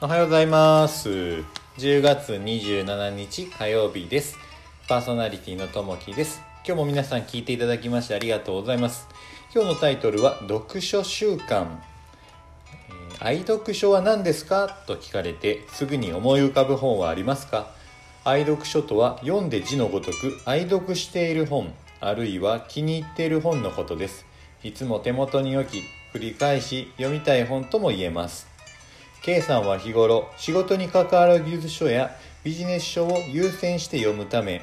おはようございます。10月27日火曜日です。パーソナリティのともきです。今日も皆さん聞いていただきましてありがとうございます。今日のタイトルは読書習慣愛読書は何ですか？と聞かれてすぐに思い浮かぶ本はありますか？愛読書とは読んで字のごとく愛読している本あるいは気に入っている本のことです。いつも手元に置き繰り返し読みたい本とも言えます。K さんは日頃仕事に関わる技術書やビジネス書を優先して読むため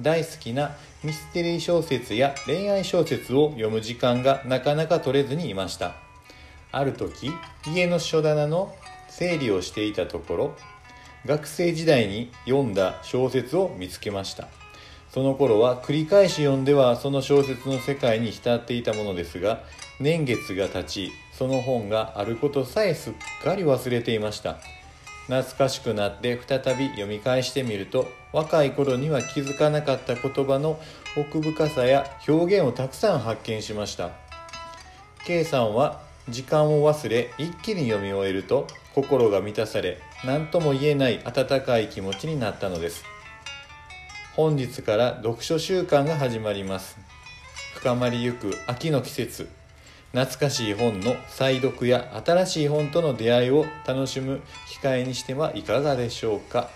大好きなミステリー小説や恋愛小説を読む時間がなかなか取れずにいました。ある時家の書棚の整理をしていたところ学生時代に読んだ小説を見つけました。その頃は繰り返し読んではその小説の世界に浸っていたものですが年月が経ちその本があることさえすっかり忘れていました。懐かしくなって再び読み返してみると若い頃には気づかなかった言葉の奥深さや表現をたくさん発見しました。K さんは時間を忘れ一気に読み終えると心が満たされ何とも言えない温かい気持ちになったのです。本日から読書週間が始まります。深まりゆく秋の季節。懐かしい本の再読や新しい本との出会いを楽しむ機会にしてはいかがでしょうか。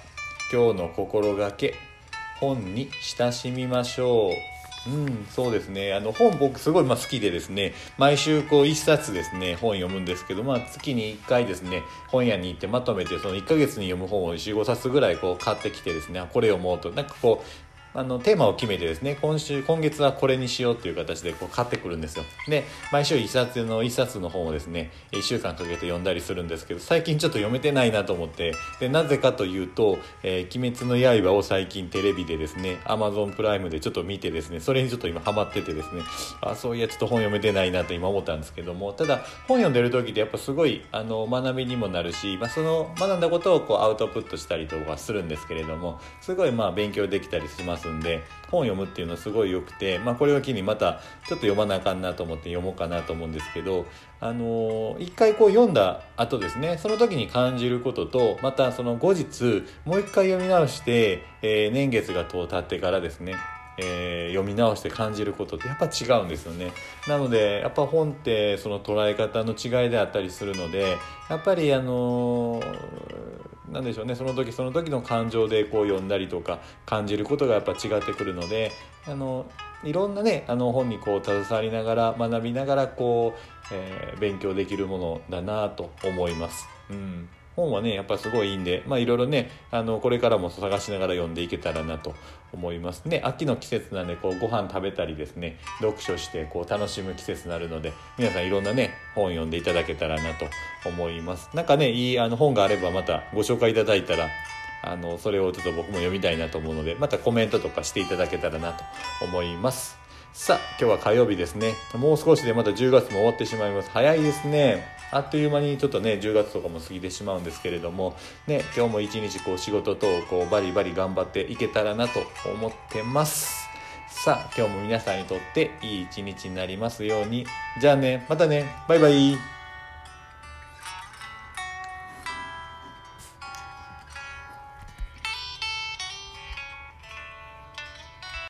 今日の心がけ本に親しみましょう。うん、そうですね。あの本僕すごいま好きでですね、毎週こう1冊ですね、本読むんですけど、まあ月に1回ですね、本屋に行ってまとめてその1ヶ月に読む本を4、5冊ぐらいこう買ってきてですね、これ読もうと、なんかこう、あのテーマを決めてですね今週今月はこれにしようという形でこう買ってくるんですよ。で毎週1冊の1冊の本をですね1週間かけて読んだりするんですけど最近ちょっと読めてないなと思ってでなぜかというと「えー鬼滅の刃」を最近テレビでですね Amazon プライムでちょっと見てですねそれにちょっと今ハマっててですねあそういやちょっと本読めてないなと今思ったんですけどもただ本読んでる時ってやっぱすごいあの学びにもなるし、まあ、その学んだことをこうアウトプットしたりとかするんですけれどもすごいまあ勉強できたりします。ますんで本読むっていうのはすごい良くて、まあ、これを機にまたちょっと読まなあかんなと思って読もうかなと思うんですけど、あのー一回こう読んだ後ですねその時に感じることとまたその後日もう一回読み直して、えー年月が経ってからですねえー読み直して感じることってやっぱ違うんですよね。なのでやっぱ本ってその捉え方の違いであったりするのでやっぱりあのーなんでしょうねその時その時の感情でこう読んだりとか感じることがやっぱ違ってくるのであのいろんなねあの本にこう携わりながら学びながらこう、えー勉強できるものだなと思います。うん本はねやっぱすごいいいんでまあいろいろねあのこれからも探しながら読んでいけたらなと思います。ね秋の季節なんでこうご飯食べたりですね読書してこう楽しむ季節になるので皆さんいろんなね本読んでいただけたらなと思います。なんかねいいあの本があればまたご紹介いただいたらあのそれをちょっと僕も読みたいなと思うのでまたコメントとかしていただけたらなと思います。さあ今日は火曜日ですね。もう少しでまた10月も終わってしまいます。早いですね。あっという間にちょっとね10月とかも過ぎてしまうんですけれどもね今日も一日こう仕事とこうバリバリ頑張っていけたらなと思ってます。さあ今日も皆さんにとっていい一日になりますように。じゃあねまたねバイバイ。